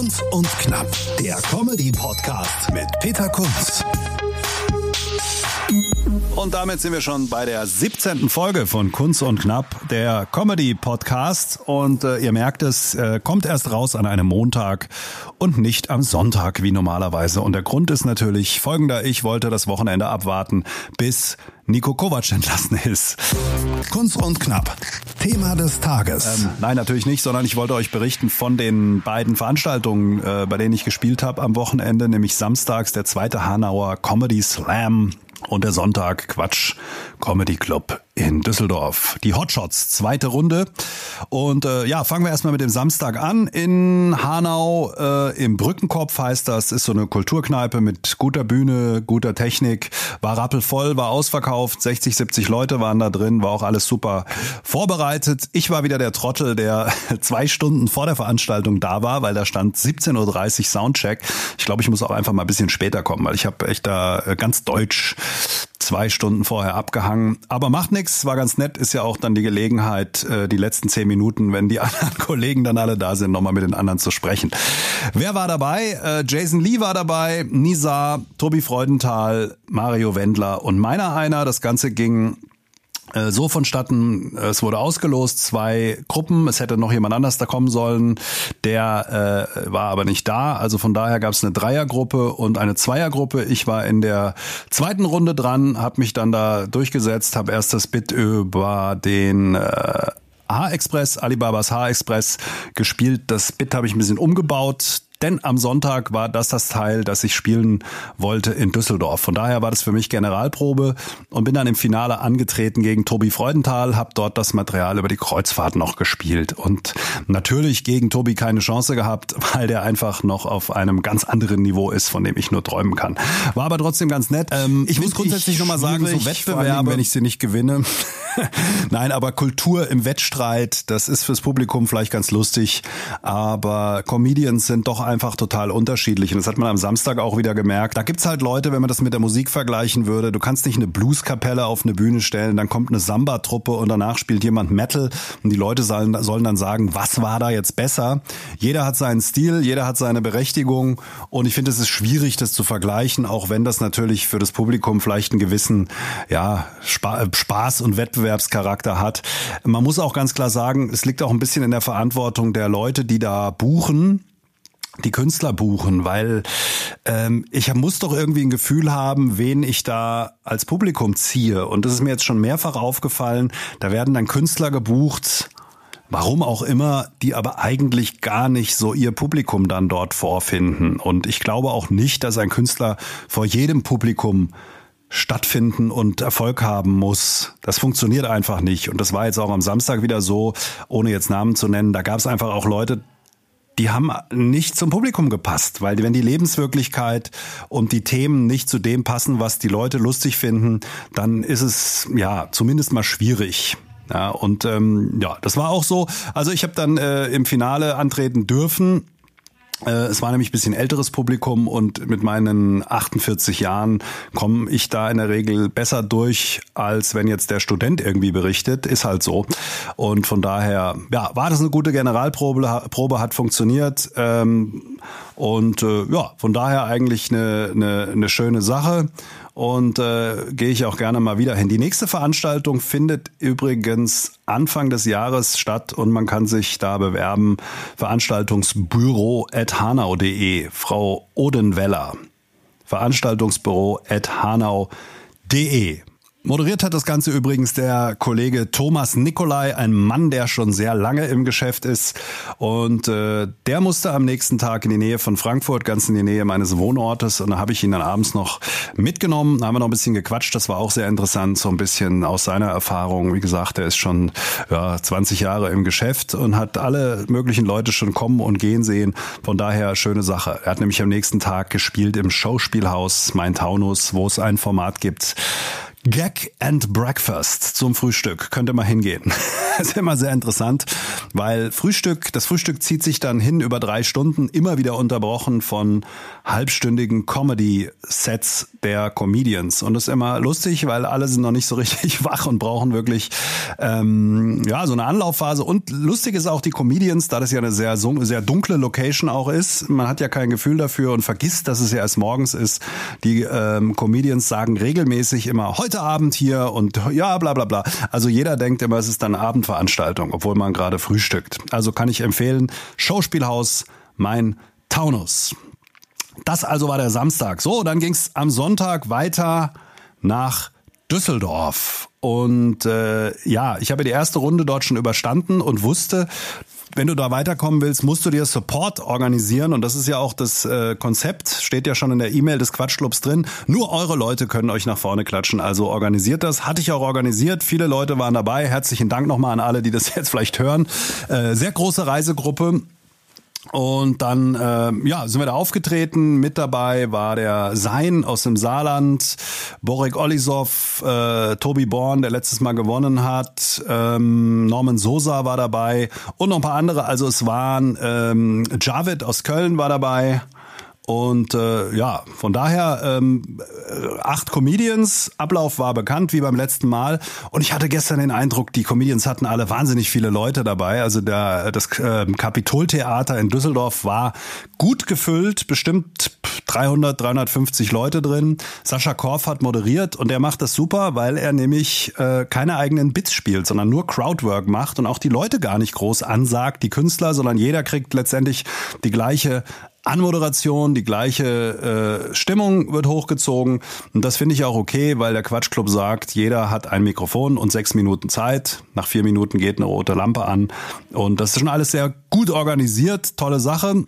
Kunz und Knapp, der Comedy-Podcast mit Peter Kunz. Und damit sind wir schon bei der 17. Folge von Kunz und Knapp, der Comedy-Podcast. Und äh, ihr merkt es, äh, kommt erst raus an einem Montag und nicht am Sonntag wie normalerweise. Und der Grund ist natürlich folgender. Ich wollte das Wochenende abwarten, bis Nico Kovac entlassen ist. Kunz und Knapp, Thema des Tages. Ähm, nein, natürlich nicht, sondern ich wollte euch berichten von den beiden Veranstaltungen, äh, bei denen ich gespielt habe am Wochenende, nämlich samstags der zweite Hanauer Comedy Slam und der Sonntag Quatsch Comedy Club in Düsseldorf. Die Hotshots, zweite Runde. Und äh, ja, fangen wir erstmal mit dem Samstag an. In Hanau äh, im Brückenkopf heißt das, ist so eine Kulturkneipe mit guter Bühne, guter Technik. War rappelvoll, war ausverkauft, 60, 70 Leute waren da drin, war auch alles super vorbereitet. Ich war wieder der Trottel, der zwei Stunden vor der Veranstaltung da war, weil da stand 17.30 Uhr Soundcheck. Ich glaube, ich muss auch einfach mal ein bisschen später kommen, weil ich habe echt da äh, ganz deutsch zwei Stunden vorher abgehangen. Aber macht nichts, war ganz nett, ist ja auch dann die Gelegenheit, äh, die letzten zehn Minuten, wenn die anderen Kollegen dann alle da sind, nochmal mit den anderen zu sprechen. Wer war dabei? Äh, Jason Lee war dabei, Nisa, Tobi Freudenthal, Mario Wendler und meiner einer. Das Ganze ging so vonstatten, es wurde ausgelost, zwei Gruppen, es hätte noch jemand anders da kommen sollen, der äh, war aber nicht da, also von daher gab es eine Dreiergruppe und eine Zweiergruppe. Ich war in der zweiten Runde dran, habe mich dann da durchgesetzt, habe erst das Bit über den äh, H-Express, Alibabas H-Express gespielt. Das Bit habe ich ein bisschen umgebaut. Denn am Sonntag war das das Teil, das ich spielen wollte in Düsseldorf. Von daher war das für mich Generalprobe und bin dann im Finale angetreten gegen Tobi Freudenthal, habe dort das Material über die Kreuzfahrt noch gespielt und natürlich gegen Tobi keine Chance gehabt, weil der einfach noch auf einem ganz anderen Niveau ist, von dem ich nur träumen kann. War aber trotzdem ganz nett. Ähm, ich muss grundsätzlich nochmal sagen, so Wettbewerbe, wenn ich sie nicht gewinne. Nein, aber Kultur im Wettstreit, das ist fürs Publikum vielleicht ganz lustig, aber Comedians sind doch einfach total unterschiedlich. Und das hat man am Samstag auch wieder gemerkt. Da gibt's halt Leute, wenn man das mit der Musik vergleichen würde, du kannst nicht eine Blueskapelle auf eine Bühne stellen, dann kommt eine Samba-Truppe und danach spielt jemand Metal und die Leute sollen, sollen dann sagen, was war da jetzt besser? Jeder hat seinen Stil, jeder hat seine Berechtigung und ich finde, es ist schwierig, das zu vergleichen, auch wenn das natürlich für das Publikum vielleicht einen gewissen ja, Spaß und Wettbewerbscharakter hat. Man muss auch ganz klar sagen, es liegt auch ein bisschen in der Verantwortung der Leute, die da buchen die Künstler buchen, weil ähm, ich muss doch irgendwie ein Gefühl haben, wen ich da als Publikum ziehe. Und das ist mir jetzt schon mehrfach aufgefallen. Da werden dann Künstler gebucht, warum auch immer, die aber eigentlich gar nicht so ihr Publikum dann dort vorfinden. Und ich glaube auch nicht, dass ein Künstler vor jedem Publikum stattfinden und Erfolg haben muss. Das funktioniert einfach nicht. Und das war jetzt auch am Samstag wieder so, ohne jetzt Namen zu nennen. Da gab es einfach auch Leute, die haben nicht zum Publikum gepasst, weil wenn die Lebenswirklichkeit und die Themen nicht zu dem passen, was die Leute lustig finden, dann ist es ja zumindest mal schwierig. Ja, und ähm, ja, das war auch so. Also ich habe dann äh, im Finale antreten dürfen es war nämlich ein bisschen älteres Publikum und mit meinen 48 Jahren komme ich da in der Regel besser durch, als wenn jetzt der Student irgendwie berichtet. Ist halt so. Und von daher, ja, war das eine gute Generalprobe, Probe hat funktioniert. Ähm, und äh, ja, von daher eigentlich eine, eine, eine schöne Sache und äh, gehe ich auch gerne mal wieder hin. Die nächste Veranstaltung findet übrigens Anfang des Jahres statt und man kann sich da bewerben. Veranstaltungsbüro at hanau.de. Frau Odenweller. Veranstaltungsbüro at hanau.de. Moderiert hat das Ganze übrigens der Kollege Thomas Nikolai, ein Mann, der schon sehr lange im Geschäft ist. Und äh, der musste am nächsten Tag in die Nähe von Frankfurt, ganz in die Nähe meines Wohnortes. Und da habe ich ihn dann abends noch mitgenommen. Da haben wir noch ein bisschen gequatscht. Das war auch sehr interessant, so ein bisschen aus seiner Erfahrung. Wie gesagt, er ist schon ja, 20 Jahre im Geschäft und hat alle möglichen Leute schon kommen und gehen sehen. Von daher schöne Sache. Er hat nämlich am nächsten Tag gespielt im Schauspielhaus Main Taunus, wo es ein Format gibt Gag and Breakfast zum Frühstück. Könnte mal hingehen. ist immer sehr interessant, weil Frühstück, das Frühstück zieht sich dann hin über drei Stunden, immer wieder unterbrochen von halbstündigen Comedy-Sets der Comedians. Und das ist immer lustig, weil alle sind noch nicht so richtig wach und brauchen wirklich ähm, ja so eine Anlaufphase. Und lustig ist auch die Comedians, da das ja eine sehr, sehr dunkle Location auch ist. Man hat ja kein Gefühl dafür und vergisst, dass es ja erst morgens ist. Die ähm, Comedians sagen regelmäßig immer heute Abend hier und ja, bla bla bla. Also jeder denkt immer, es ist dann Abendveranstaltung, obwohl man gerade frühstückt. Also kann ich empfehlen, Schauspielhaus, mein Taunus. Das also war der Samstag. So, dann ging's am Sonntag weiter nach Düsseldorf. Und äh, ja, ich habe die erste Runde dort schon überstanden und wusste, wenn du da weiterkommen willst, musst du dir Support organisieren. Und das ist ja auch das äh, Konzept, steht ja schon in der E-Mail des Quatschclubs drin. Nur eure Leute können euch nach vorne klatschen. Also organisiert das. Hatte ich auch organisiert. Viele Leute waren dabei. Herzlichen Dank nochmal an alle, die das jetzt vielleicht hören. Äh, sehr große Reisegruppe. Und dann äh, ja, sind wir da aufgetreten. Mit dabei war der Sein aus dem Saarland, Borek Olisov, äh, Tobi Born, der letztes Mal gewonnen hat, ähm, Norman Sosa war dabei und noch ein paar andere. Also es waren ähm, Javid aus Köln war dabei. Und äh, ja, von daher ähm, acht Comedians. Ablauf war bekannt wie beim letzten Mal. Und ich hatte gestern den Eindruck, die Comedians hatten alle wahnsinnig viele Leute dabei. Also der, das äh, Kapitoltheater in Düsseldorf war gut gefüllt, bestimmt 300, 350 Leute drin. Sascha Korf hat moderiert und der macht das super, weil er nämlich äh, keine eigenen Bits spielt, sondern nur Crowdwork macht und auch die Leute gar nicht groß ansagt, die Künstler, sondern jeder kriegt letztendlich die gleiche Anmoderation, die gleiche äh, Stimmung wird hochgezogen. Und das finde ich auch okay, weil der Quatschclub sagt, jeder hat ein Mikrofon und sechs Minuten Zeit. Nach vier Minuten geht eine rote Lampe an. Und das ist schon alles sehr gut organisiert, tolle Sache.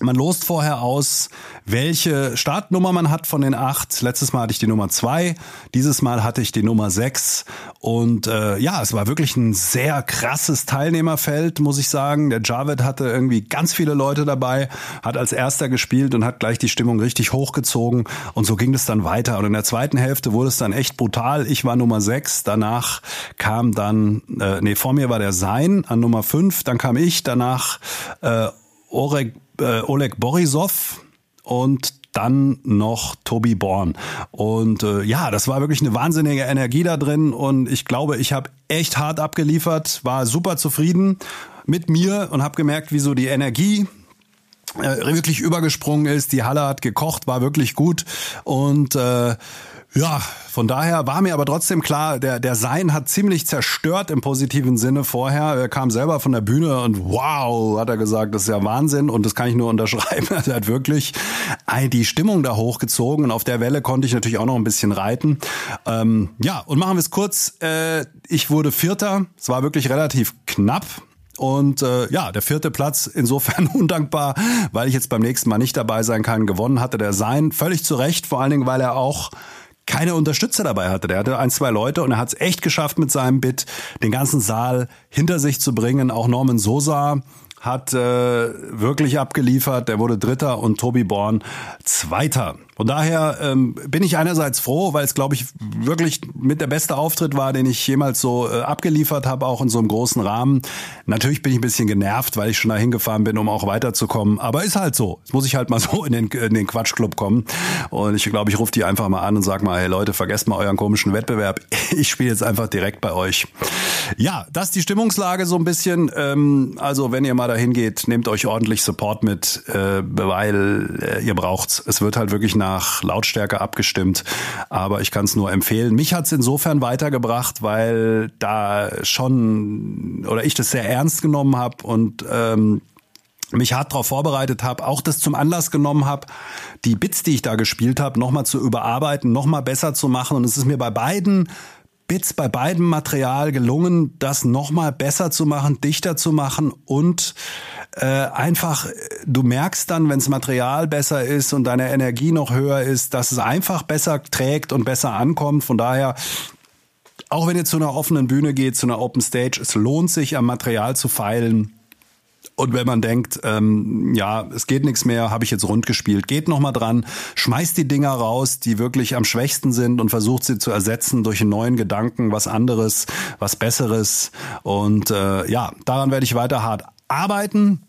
Man lost vorher aus, welche Startnummer man hat von den acht. Letztes Mal hatte ich die Nummer zwei, dieses Mal hatte ich die Nummer sechs. Und äh, ja, es war wirklich ein sehr krasses Teilnehmerfeld, muss ich sagen. Der Javed hatte irgendwie ganz viele Leute dabei, hat als erster gespielt und hat gleich die Stimmung richtig hochgezogen. Und so ging es dann weiter. Und in der zweiten Hälfte wurde es dann echt brutal. Ich war Nummer sechs, danach kam dann, äh, nee, vor mir war der Sein an Nummer fünf, dann kam ich, danach äh, Orek äh, Oleg Borisov und dann noch Tobi Born. Und äh, ja, das war wirklich eine wahnsinnige Energie da drin und ich glaube, ich habe echt hart abgeliefert, war super zufrieden mit mir und habe gemerkt, wie so die Energie äh, wirklich übergesprungen ist. Die Halle hat gekocht, war wirklich gut und äh, ja, von daher war mir aber trotzdem klar, der, der Sein hat ziemlich zerstört im positiven Sinne vorher. Er kam selber von der Bühne und wow, hat er gesagt, das ist ja Wahnsinn und das kann ich nur unterschreiben. Er hat wirklich die Stimmung da hochgezogen und auf der Welle konnte ich natürlich auch noch ein bisschen reiten. Ähm, ja, und machen wir es kurz. Äh, ich wurde Vierter. Es war wirklich relativ knapp. Und äh, ja, der vierte Platz insofern undankbar, weil ich jetzt beim nächsten Mal nicht dabei sein kann. Gewonnen hatte der Sein völlig zu Recht, vor allen Dingen, weil er auch keine Unterstützer dabei hatte. Der hatte ein, zwei Leute und er hat es echt geschafft mit seinem Bit, den ganzen Saal hinter sich zu bringen. Auch Norman Sosa hat äh, wirklich abgeliefert. Der wurde Dritter und Tobi Born Zweiter. Von daher ähm, bin ich einerseits froh, weil es, glaube ich, wirklich mit der beste Auftritt war, den ich jemals so äh, abgeliefert habe, auch in so einem großen Rahmen. Natürlich bin ich ein bisschen genervt, weil ich schon dahin gefahren bin, um auch weiterzukommen. Aber ist halt so. Jetzt muss ich halt mal so in den, in den Quatschclub kommen. Und ich glaube, ich rufe die einfach mal an und sag mal, hey Leute, vergesst mal euren komischen Wettbewerb. Ich spiele jetzt einfach direkt bei euch. Ja, das ist die Stimmungslage so ein bisschen. Ähm, also wenn ihr mal dahin geht, nehmt euch ordentlich Support mit, äh, weil äh, ihr braucht's. Es wird halt wirklich nach Lautstärke abgestimmt. Aber ich kann es nur empfehlen. Mich hat's insofern weitergebracht, weil da schon oder ich das sehr ernst genommen habe und ähm, mich hart darauf vorbereitet habe, auch das zum Anlass genommen habe, die Bits, die ich da gespielt habe, nochmal zu überarbeiten, nochmal besser zu machen. Und es ist mir bei beiden Bits bei beidem Material gelungen, das nochmal besser zu machen, dichter zu machen und äh, einfach, du merkst dann, wenns Material besser ist und deine Energie noch höher ist, dass es einfach besser trägt und besser ankommt. Von daher auch wenn ihr zu einer offenen Bühne geht, zu einer Open Stage, es lohnt sich am Material zu feilen und wenn man denkt, ähm, ja, es geht nichts mehr, habe ich jetzt rund gespielt, geht noch mal dran, schmeißt die Dinger raus, die wirklich am schwächsten sind und versucht sie zu ersetzen durch einen neuen Gedanken, was anderes, was Besseres. Und äh, ja, daran werde ich weiter hart arbeiten.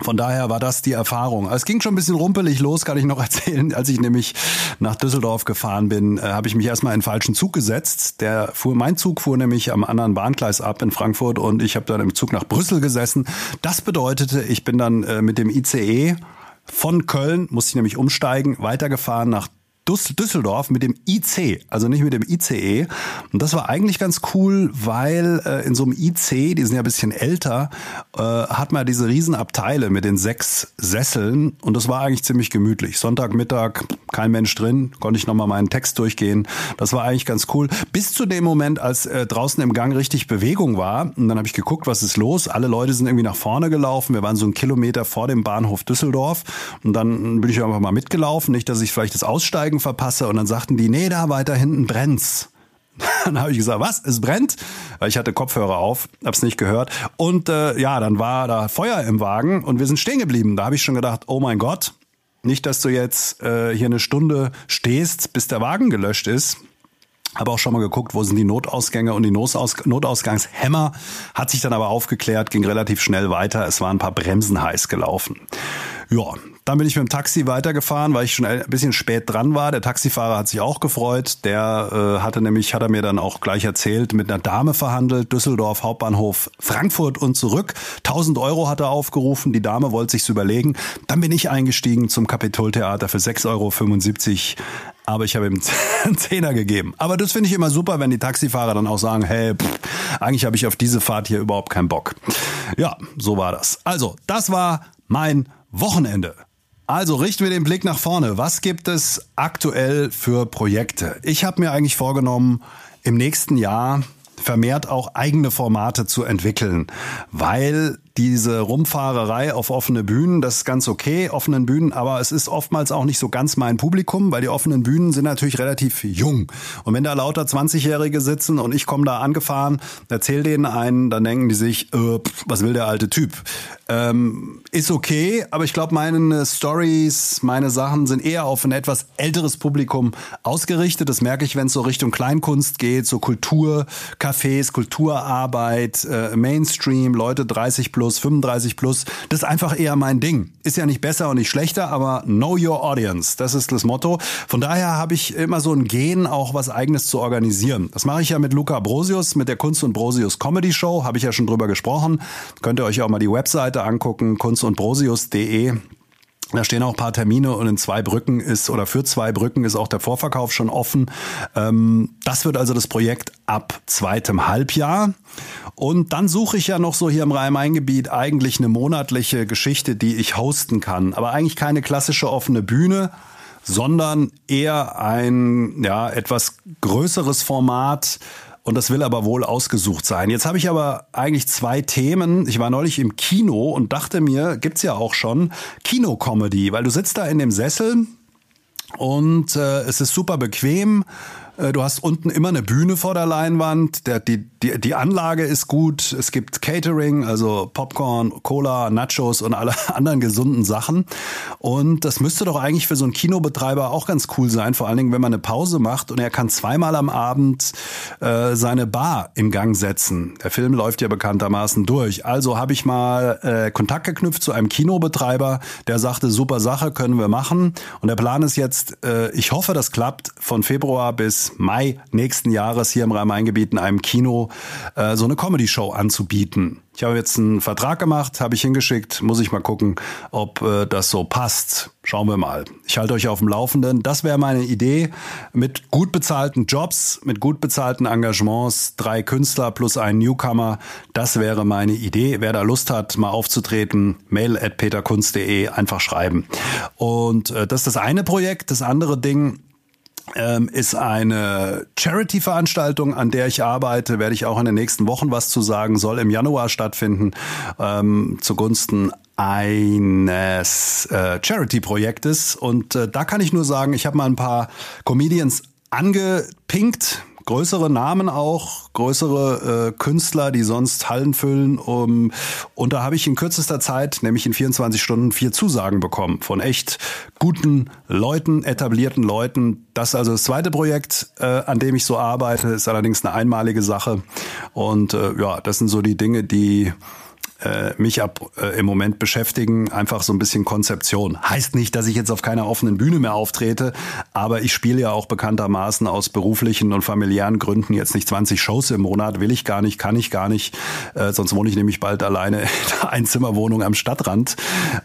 Von daher war das die Erfahrung. Es ging schon ein bisschen rumpelig los, kann ich noch erzählen. Als ich nämlich nach Düsseldorf gefahren bin, äh, habe ich mich erstmal in den falschen Zug gesetzt. Der fuhr, mein Zug fuhr nämlich am anderen Bahngleis ab in Frankfurt und ich habe dann im Zug nach Brüssel gesessen. Das bedeutete, ich bin dann äh, mit dem ICE von Köln, musste ich nämlich umsteigen, weitergefahren nach Düsseldorf mit dem IC, also nicht mit dem ICE. Und das war eigentlich ganz cool, weil äh, in so einem IC, die sind ja ein bisschen älter, äh, hat man diese Riesenabteile mit den sechs Sesseln und das war eigentlich ziemlich gemütlich. Sonntagmittag, kein Mensch drin, konnte ich nochmal meinen Text durchgehen. Das war eigentlich ganz cool. Bis zu dem Moment, als äh, draußen im Gang richtig Bewegung war und dann habe ich geguckt, was ist los. Alle Leute sind irgendwie nach vorne gelaufen. Wir waren so einen Kilometer vor dem Bahnhof Düsseldorf und dann bin ich einfach mal mitgelaufen. Nicht, dass ich vielleicht das Aussteigen Aussteigen verpasse und dann sagten die, nee, da weiter hinten brennt's. Dann habe ich gesagt, was? Es brennt? Ich hatte Kopfhörer auf, hab's nicht gehört. Und äh, ja, dann war da Feuer im Wagen und wir sind stehen geblieben. Da habe ich schon gedacht, oh mein Gott, nicht, dass du jetzt äh, hier eine Stunde stehst, bis der Wagen gelöscht ist. Habe auch schon mal geguckt, wo sind die Notausgänge und die Notaus Notausgangshämmer. Hat sich dann aber aufgeklärt, ging relativ schnell weiter. Es waren ein paar Bremsen heiß gelaufen. Ja, dann bin ich mit dem Taxi weitergefahren, weil ich schon ein bisschen spät dran war. Der Taxifahrer hat sich auch gefreut. Der äh, hatte nämlich, hat er mir dann auch gleich erzählt, mit einer Dame verhandelt, Düsseldorf, Hauptbahnhof, Frankfurt und zurück. 1000 Euro hat er aufgerufen. Die Dame wollte sich's überlegen. Dann bin ich eingestiegen zum Kapitoltheater für 6,75 Euro aber ich habe ihm einen Zehner gegeben. Aber das finde ich immer super, wenn die Taxifahrer dann auch sagen, hey, pff, eigentlich habe ich auf diese Fahrt hier überhaupt keinen Bock. Ja, so war das. Also, das war mein Wochenende. Also richten wir den Blick nach vorne. Was gibt es aktuell für Projekte? Ich habe mir eigentlich vorgenommen, im nächsten Jahr vermehrt auch eigene Formate zu entwickeln, weil diese Rumfahrerei auf offene Bühnen, das ist ganz okay, offenen Bühnen, aber es ist oftmals auch nicht so ganz mein Publikum, weil die offenen Bühnen sind natürlich relativ jung. Und wenn da lauter 20-Jährige sitzen und ich komme da angefahren, erzähl denen einen, dann denken die sich, äh, was will der alte Typ? Ähm, ist okay, aber ich glaube, meine Stories, meine Sachen sind eher auf ein etwas älteres Publikum ausgerichtet. Das merke ich, wenn es so Richtung Kleinkunst geht, so Kultur, Cafés, Kulturarbeit, äh, Mainstream, Leute 30 plus, 35 plus. Das ist einfach eher mein Ding. Ist ja nicht besser und nicht schlechter, aber know your audience. Das ist das Motto. Von daher habe ich immer so ein Gen, auch was eigenes zu organisieren. Das mache ich ja mit Luca Brosius, mit der Kunst und Brosius Comedy Show. Habe ich ja schon drüber gesprochen. Könnt ihr euch auch mal die Webseite angucken, kunstundbrosius.de. Da stehen auch ein paar Termine und in zwei Brücken ist oder für zwei Brücken ist auch der Vorverkauf schon offen. Ähm, das wird also das Projekt ab zweitem Halbjahr. Und dann suche ich ja noch so hier im Rhein-Main-Gebiet eigentlich eine monatliche Geschichte, die ich hosten kann. Aber eigentlich keine klassische offene Bühne, sondern eher ein ja etwas größeres Format und das will aber wohl ausgesucht sein. Jetzt habe ich aber eigentlich zwei Themen. Ich war neulich im Kino und dachte mir, gibt's ja auch schon Kinocomedy, weil du sitzt da in dem Sessel und äh, es ist super bequem. Äh, du hast unten immer eine Bühne vor der Leinwand. Der, die, die, die Anlage ist gut. Es gibt Catering, also Popcorn, Cola, Nachos und alle anderen gesunden Sachen. Und das müsste doch eigentlich für so einen Kinobetreiber auch ganz cool sein. Vor allen Dingen, wenn man eine Pause macht und er kann zweimal am Abend äh, seine Bar im Gang setzen. Der Film läuft ja bekanntermaßen durch. Also habe ich mal äh, Kontakt geknüpft zu einem Kinobetreiber, der sagte, super Sache, können wir machen. Und der Plan ist jetzt, äh, ich hoffe, das klappt, von Februar bis Mai nächsten Jahres hier im Rhein-Main-Gebiet in einem Kino äh, so eine Comedy-Show anzubieten. Ich habe jetzt einen Vertrag gemacht, habe ich hingeschickt, muss ich mal gucken, ob äh, das so passt. Schauen wir mal. Ich halte euch auf dem Laufenden. Das wäre meine Idee mit gut bezahlten Jobs, mit gut bezahlten Engagements, drei Künstler plus ein Newcomer. Das wäre meine Idee. Wer da Lust hat, mal aufzutreten, mail at peterkunst.de einfach schreiben. Und äh, das ist das eine Projekt. Das andere Ding ähm, ist eine Charity-Veranstaltung, an der ich arbeite, werde ich auch in den nächsten Wochen was zu sagen, soll im Januar stattfinden, ähm, zugunsten eines äh, Charity-Projektes. Und äh, da kann ich nur sagen, ich habe mal ein paar Comedians angepinkt, größere Namen auch, größere äh, Künstler, die sonst Hallen füllen. Um, und da habe ich in kürzester Zeit, nämlich in 24 Stunden, vier Zusagen bekommen von echt guten Leuten, etablierten Leuten. Das ist also das zweite Projekt, äh, an dem ich so arbeite, ist allerdings eine einmalige Sache. Und äh, ja, das sind so die Dinge, die äh, mich ab äh, im Moment beschäftigen. Einfach so ein bisschen Konzeption. Heißt nicht, dass ich jetzt auf keiner offenen Bühne mehr auftrete, aber ich spiele ja auch bekanntermaßen aus beruflichen und familiären Gründen jetzt nicht 20 Shows im Monat. Will ich gar nicht, kann ich gar nicht. Äh, sonst wohne ich nämlich bald alleine in einer Einzimmerwohnung am Stadtrand.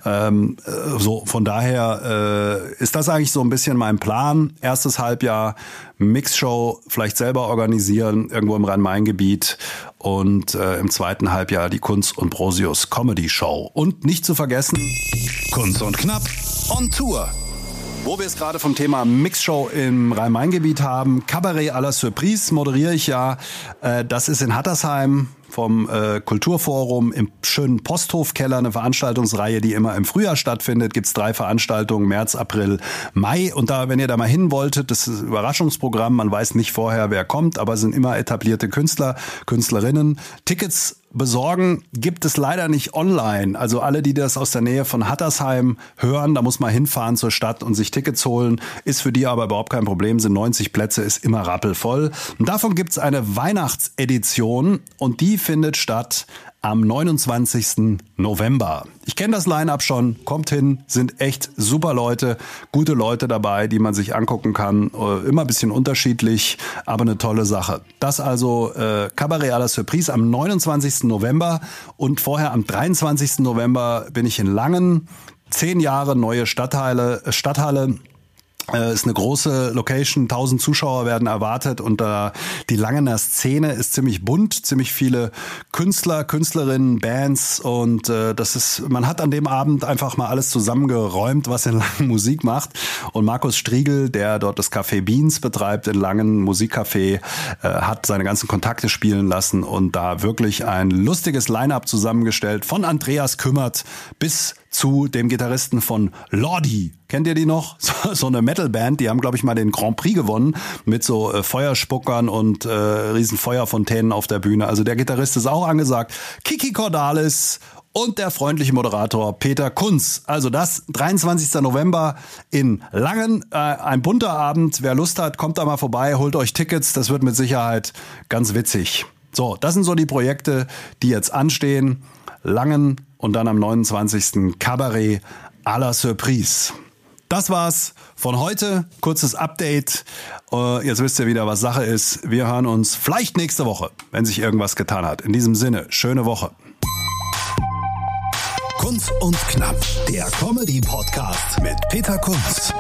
Ähm, äh, so, von daher äh, ist das eigentlich so ein bisschen mein Plan. Erstes Halbjahr Mixshow vielleicht selber organisieren, irgendwo im Rhein-Main-Gebiet und äh, im zweiten Halbjahr die Kunst und Brosius Comedy Show. Und nicht zu vergessen, Kunst und Knapp on Tour. Wo wir es gerade vom Thema Mixshow im Rhein-Main-Gebiet haben, Cabaret à la Surprise moderiere ich ja. Äh, das ist in Hattersheim vom äh, Kulturforum im schönen Posthofkeller, eine Veranstaltungsreihe, die immer im Frühjahr stattfindet. Gibt's drei Veranstaltungen, März, April, Mai. Und da, wenn ihr da mal hin wolltet, das ist ein Überraschungsprogramm, man weiß nicht vorher, wer kommt, aber es sind immer etablierte Künstler, Künstlerinnen. Tickets besorgen gibt es leider nicht online. Also alle, die das aus der Nähe von Hattersheim hören, da muss man hinfahren zur Stadt und sich Tickets holen. Ist für die aber überhaupt kein Problem, sind 90 Plätze, ist immer rappelvoll. Und davon gibt's eine Weihnachtsedition und die findet statt am 29. November. Ich kenne das Line-up schon, kommt hin, sind echt super Leute, gute Leute dabei, die man sich angucken kann. Äh, immer ein bisschen unterschiedlich, aber eine tolle Sache. Das also äh, Cabaret à la Surprise am 29. November und vorher am 23. November bin ich in Langen. Zehn Jahre neue Stadtteile, Stadthalle ist eine große Location, 1000 Zuschauer werden erwartet und äh, die Langener Szene ist ziemlich bunt, ziemlich viele Künstler, Künstlerinnen, Bands und äh, das ist, man hat an dem Abend einfach mal alles zusammengeräumt, was in Langen Musik macht. Und Markus Striegel, der dort das Café Beans betreibt in Langen Musikcafé, äh, hat seine ganzen Kontakte spielen lassen und da wirklich ein lustiges Line-up zusammengestellt. Von Andreas Kümmert bis zu dem Gitarristen von Lordi. Kennt ihr die noch? So, so eine Metalband, die haben, glaube ich, mal den Grand Prix gewonnen mit so äh, Feuerspuckern und äh, riesen Feuerfontänen auf der Bühne. Also der Gitarrist ist auch angesagt. Kiki Cordalis und der freundliche Moderator Peter Kunz. Also das 23. November in Langen, äh, ein bunter Abend. Wer Lust hat, kommt da mal vorbei, holt euch Tickets. Das wird mit Sicherheit ganz witzig. So, das sind so die Projekte, die jetzt anstehen. Langen und dann am 29. Cabaret à la Surprise. Das war's von heute. Kurzes Update. Uh, jetzt wisst ihr wieder, was Sache ist. Wir hören uns vielleicht nächste Woche, wenn sich irgendwas getan hat. In diesem Sinne, schöne Woche. Kunst und Knapp, der Comedy-Podcast mit Peter Kunz.